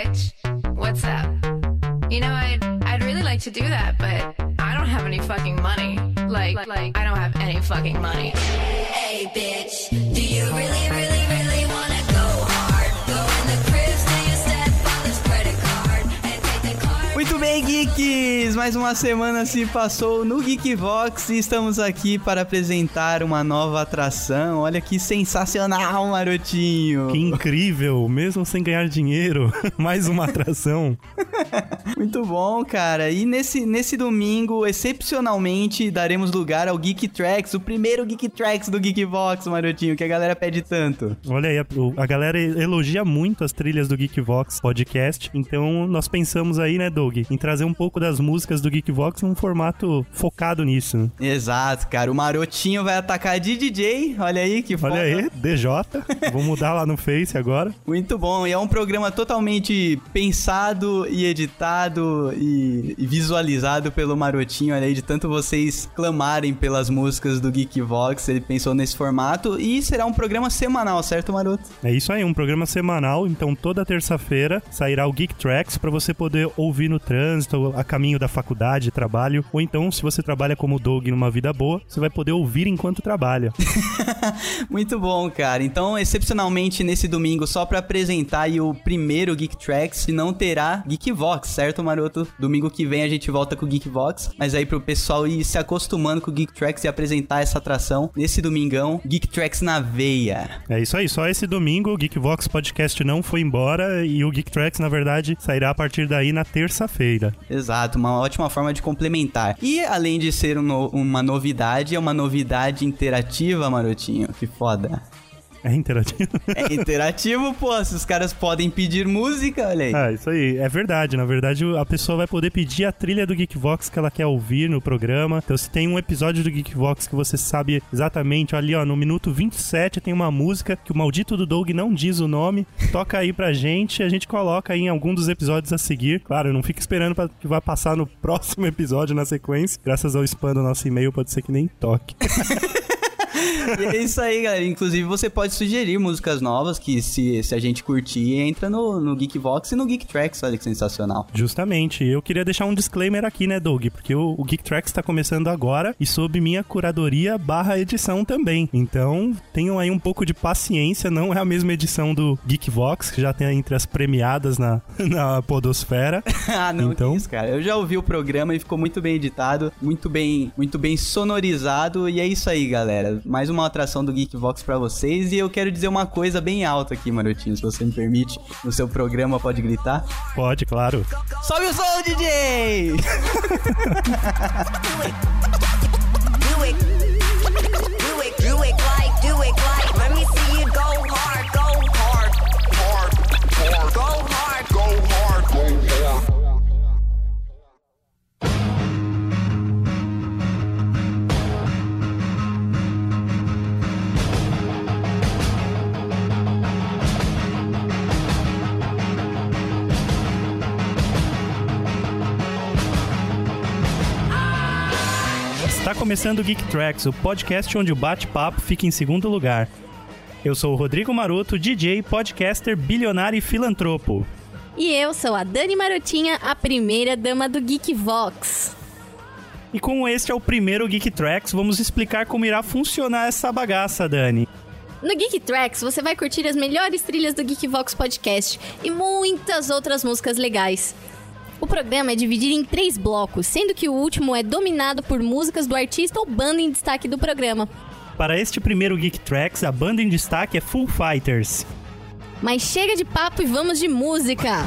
bitch. What's up? You know, I'd, I'd really like to do that, but I don't have any fucking money. Like, like, I don't have any fucking money. Hey, bitch, do you really, really, really geeks! Mais uma semana se passou no Geekvox e estamos aqui para apresentar uma nova atração. Olha que sensacional, marotinho! Que incrível, mesmo sem ganhar dinheiro, mais uma atração. Muito bom, cara. E nesse, nesse domingo, excepcionalmente, daremos lugar ao Geek Tracks, o primeiro Geek Tracks do Geekvox, marotinho, que a galera pede tanto. Olha aí, a, a galera elogia muito as trilhas do Geekvox podcast, então nós pensamos aí, né, Doug, em trazer um pouco das músicas do Geekvox num formato focado nisso. né? Exato, cara. O marotinho vai atacar de DJ. Olha aí que foda. Olha aí, DJ, vou mudar lá no Face agora. Muito bom, e é um programa totalmente pensado e editado e, e visualizado pelo Marotinho, olha aí, de tanto vocês clamarem pelas músicas do Geekvox, ele pensou nesse formato, e será um programa semanal, certo, Maroto? É isso aí, um programa semanal, então toda terça-feira sairá o Geek Tracks para você poder ouvir no trânsito, a caminho da faculdade, trabalho, ou então se você trabalha como Doug numa vida boa, você vai poder ouvir enquanto trabalha. Muito bom, cara. Então, excepcionalmente, nesse domingo, só pra apresentar aí o primeiro Geek Tracks, não terá Geekvox, certo, Maroto? Domingo que vem a gente volta com o Geekvox, mas aí pro pessoal ir se acostumando com o Geek Tracks e apresentar essa atração nesse domingão, Geek Tracks na veia. É isso aí, só esse domingo o Geekvox Podcast não foi embora e o Geek Tracks, na verdade, sairá a partir daí na terça-feira. Exato, uma ótima forma de complementar. E além de ser um no- uma novidade, é uma novidade interativa, Marotinho. Que foda. É interativo? É interativo, pô. Se os caras podem pedir música, olha aí. Ah, isso aí. É verdade. Na verdade, a pessoa vai poder pedir a trilha do Geekvox que ela quer ouvir no programa. Então, se tem um episódio do Geekvox que você sabe exatamente, ali, ó, no minuto 27 tem uma música que o maldito do Doug não diz o nome. Toca aí pra gente, a gente coloca aí em algum dos episódios a seguir. Claro, não fica esperando pra que vai passar no próximo episódio na sequência. Graças ao spam do nosso e-mail, pode ser que nem toque. E é isso aí, galera. Inclusive, você pode sugerir músicas novas que, se, se a gente curtir, entra no, no Geekvox e no Geek Tracks. Olha que sensacional. Justamente. Eu queria deixar um disclaimer aqui, né, Doug? Porque o, o Geek Tracks está começando agora e sob minha curadoria barra edição também. Então, tenham aí um pouco de paciência. Não é a mesma edição do Geekvox, que já tem entre as premiadas na, na podosfera. ah, não, Então? isso, cara. Eu já ouvi o programa e ficou muito bem editado, muito bem, muito bem sonorizado. E é isso aí, galera. Mais uma atração do Geekvox pra vocês. E eu quero dizer uma coisa bem alta aqui, Marotinho, se você me permite. No seu programa, pode gritar. Pode, claro. Sobe o som, DJ! Do it. Do it, do it like, do it like. Começando o Geek Tracks, o podcast onde o bate-papo fica em segundo lugar. Eu sou o Rodrigo Maroto, DJ, podcaster, bilionário e filantropo. E eu sou a Dani Marotinha, a primeira dama do Geekvox. E como este é o primeiro Geek Tracks, vamos explicar como irá funcionar essa bagaça, Dani. No Geek Tracks, você vai curtir as melhores trilhas do Geekvox Podcast e muitas outras músicas legais. O programa é dividido em três blocos, sendo que o último é dominado por músicas do artista ou banda em destaque do programa. Para este primeiro Geek Tracks, a banda em destaque é Full Fighters. Mas chega de papo e vamos de música!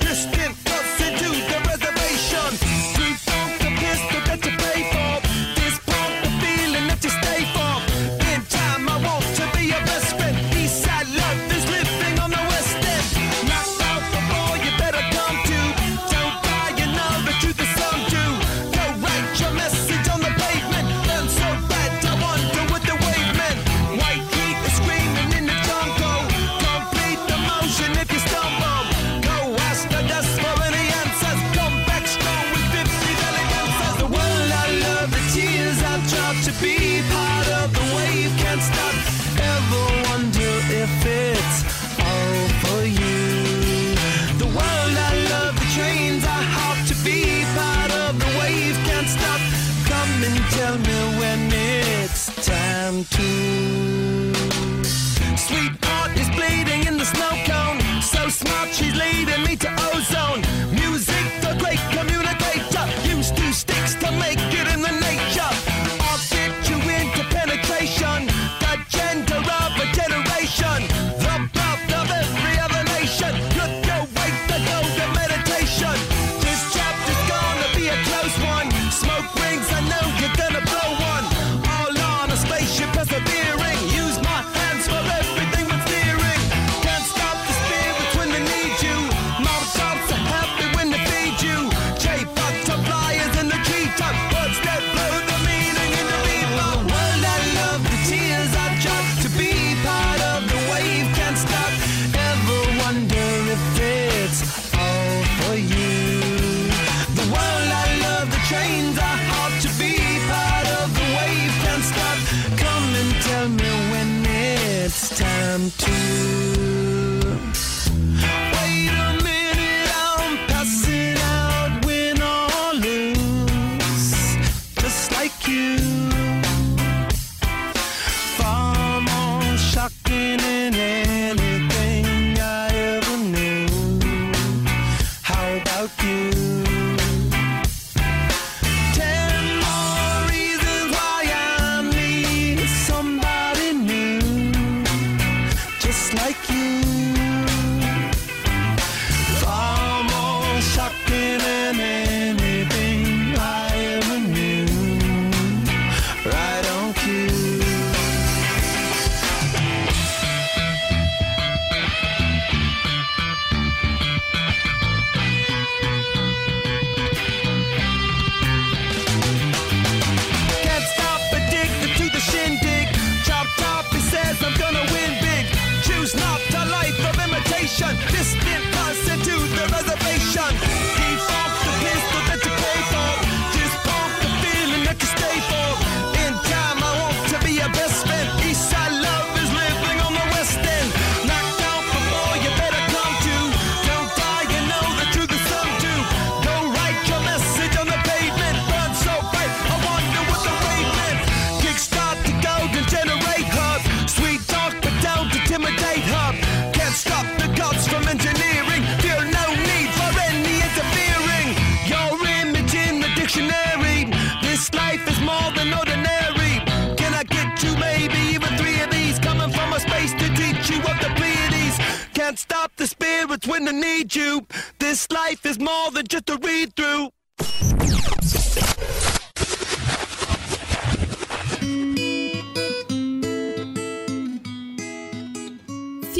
Houston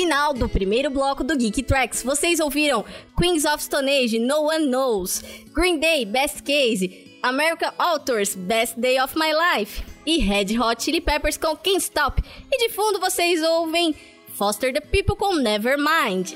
final do primeiro bloco do Geek Tracks. Vocês ouviram Queens of Stone Age, No One Knows, Green Day, Best Case, American Authors, Best Day of My Life e Red Hot Chili Peppers com Can't Stop. E de fundo vocês ouvem Foster the People com Nevermind.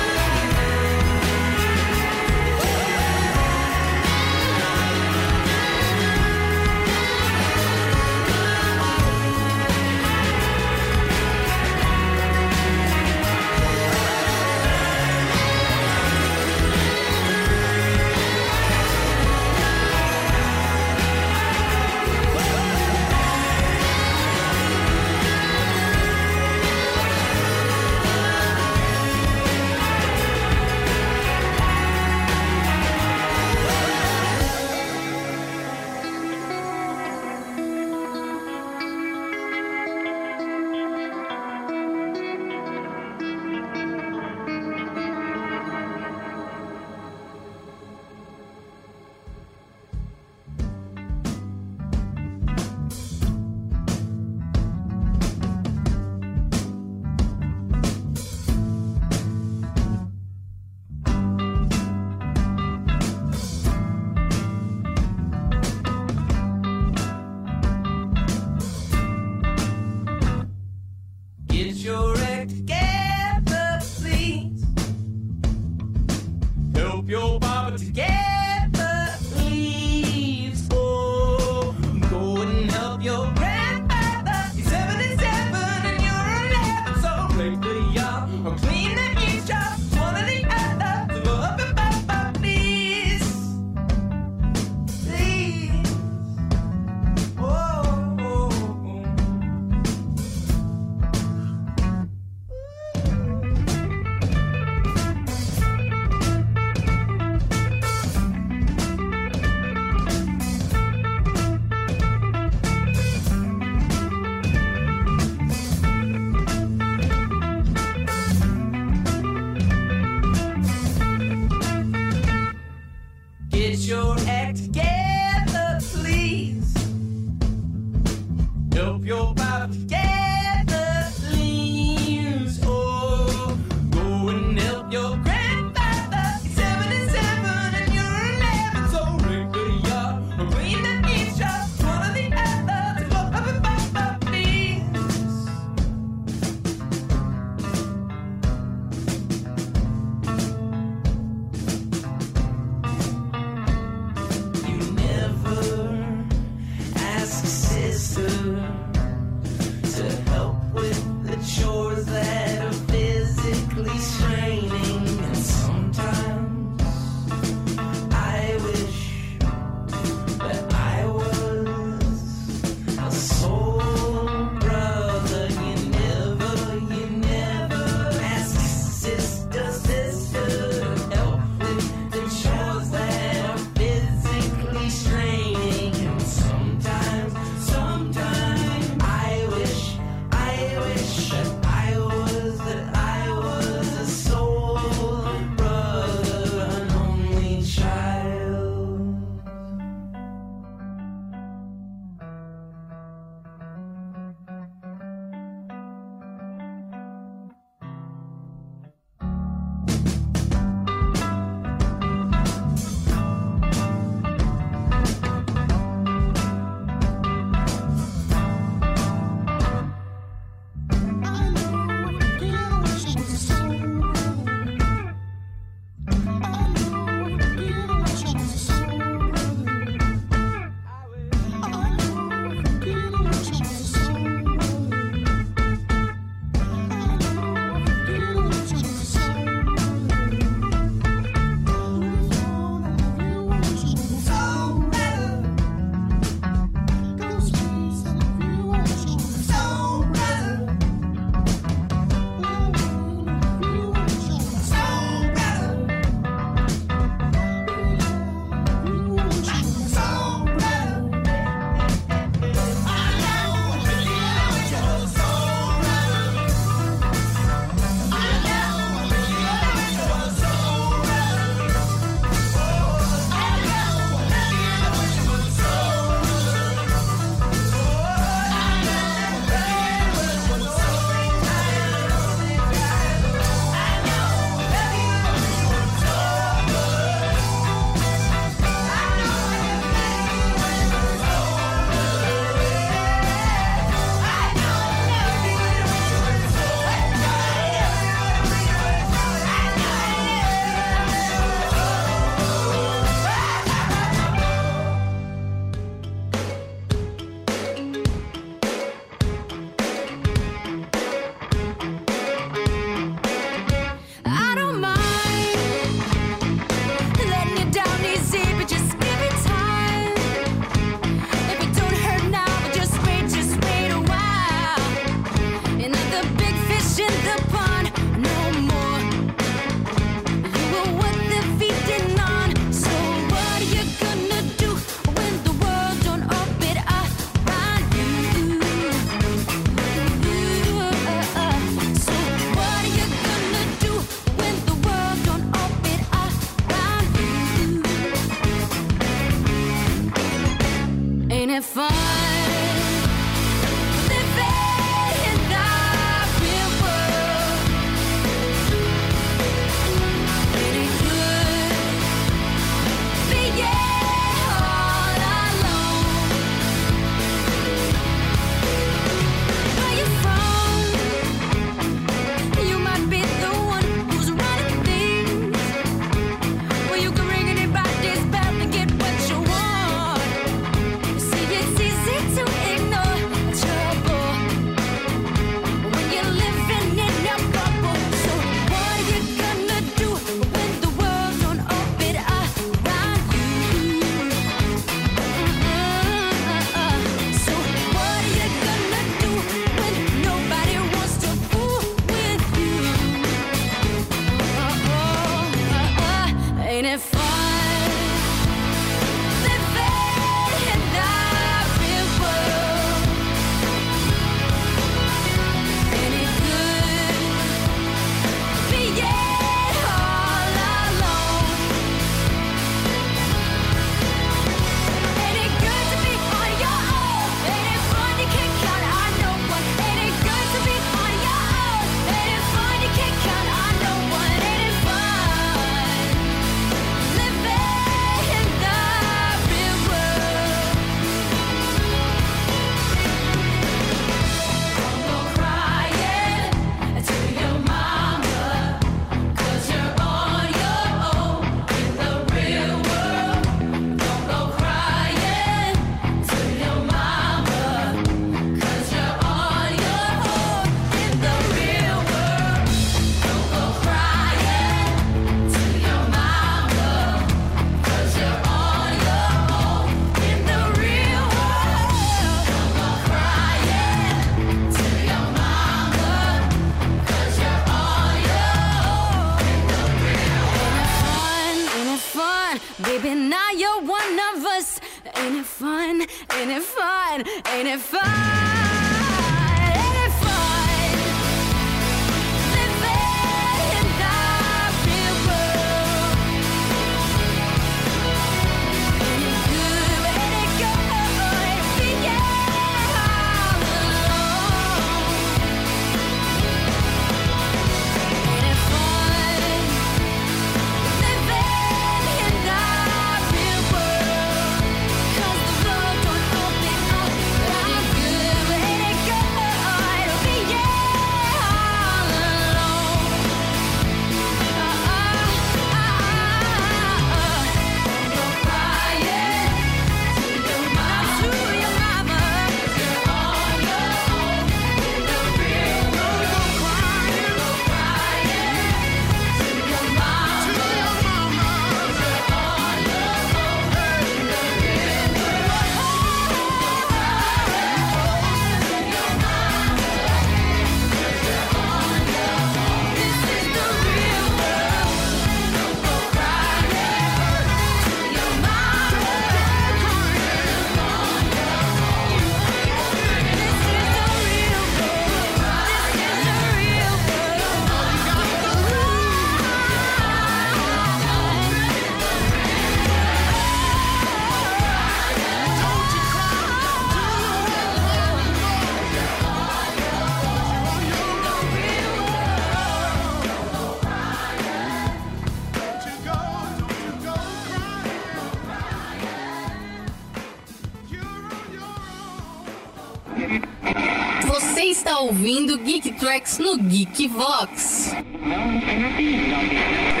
No Geek Vox. Coming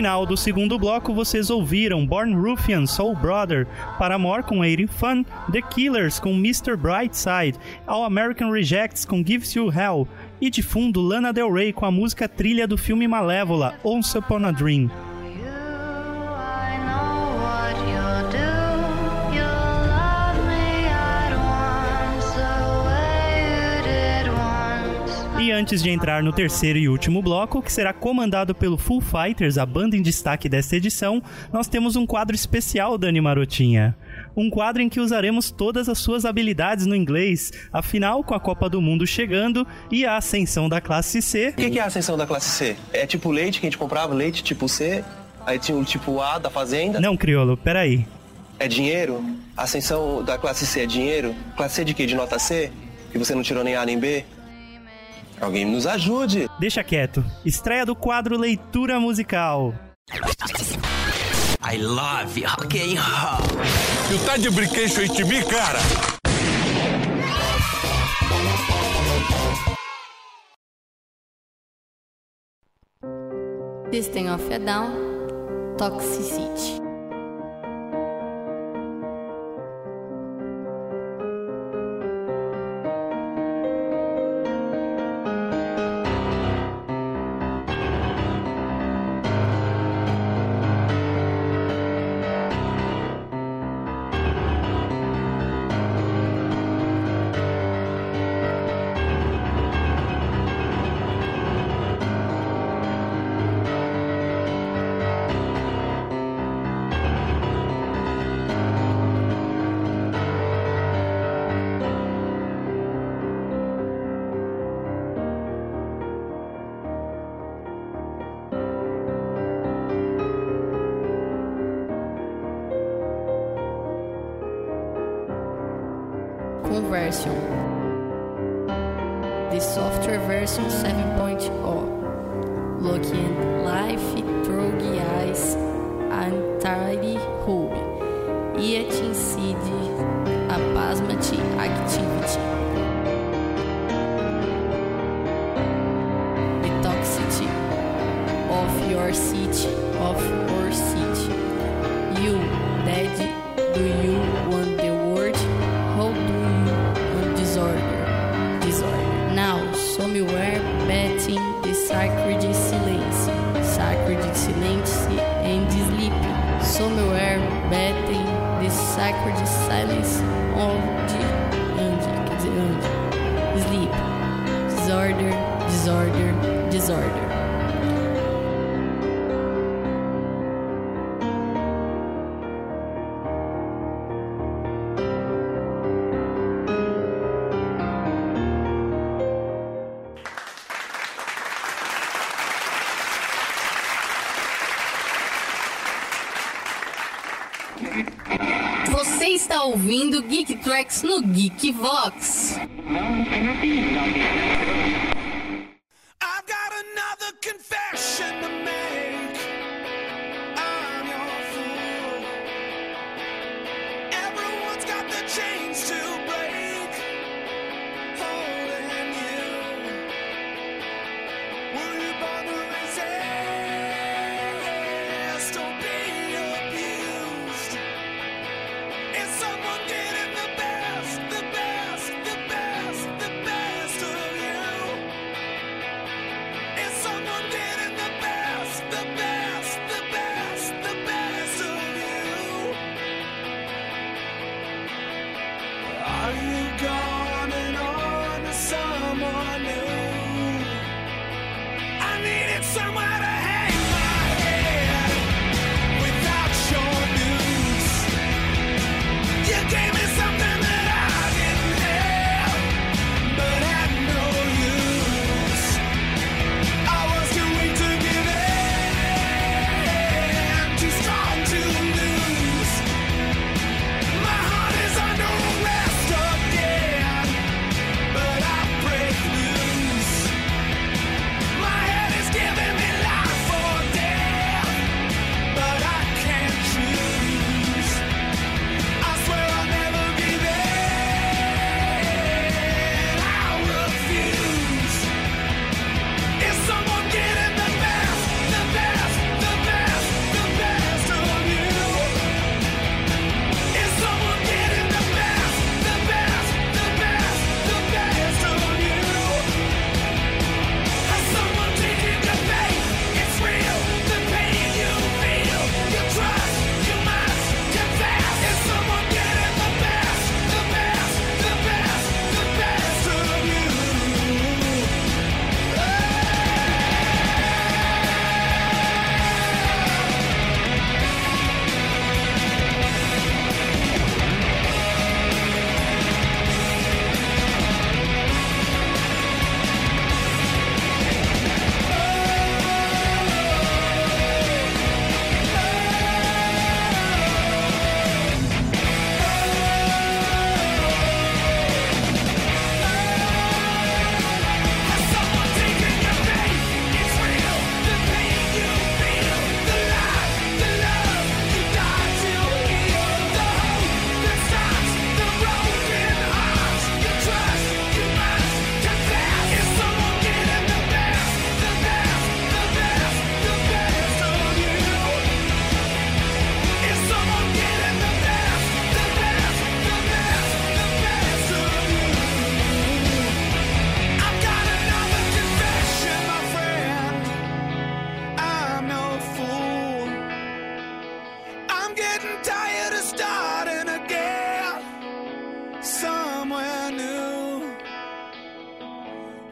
final do segundo bloco, vocês ouviram Born Ruffian, Soul Brother, Paramore com 80 Fun, The Killers com Mr. Brightside, All American Rejects com Gives You Hell e de fundo Lana Del Rey com a música trilha do filme Malévola, Once Upon a Dream. Antes de entrar no terceiro e último bloco, que será comandado pelo Full Fighters, a banda em destaque desta edição, nós temos um quadro especial, Dani Marotinha. Um quadro em que usaremos todas as suas habilidades no inglês, afinal, com a Copa do Mundo chegando e a ascensão da classe C, O que, que é a ascensão da classe C? É tipo leite que a gente comprava, leite tipo C, aí tinha o tipo A da fazenda. Não, criolo, peraí. É dinheiro? A ascensão da classe C é dinheiro? Classe C de quê? De nota C? Que você não tirou nem A nem B? Alguém nos ajude! Deixa quieto. Estreia do quadro Leitura Musical. I love rock and roll. Tu tá de brinquedo em mim, cara? System of a Down, Toxicity. just silence. Oh. Ouvindo Geek Tracks no Geek Vox.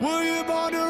Were you born to?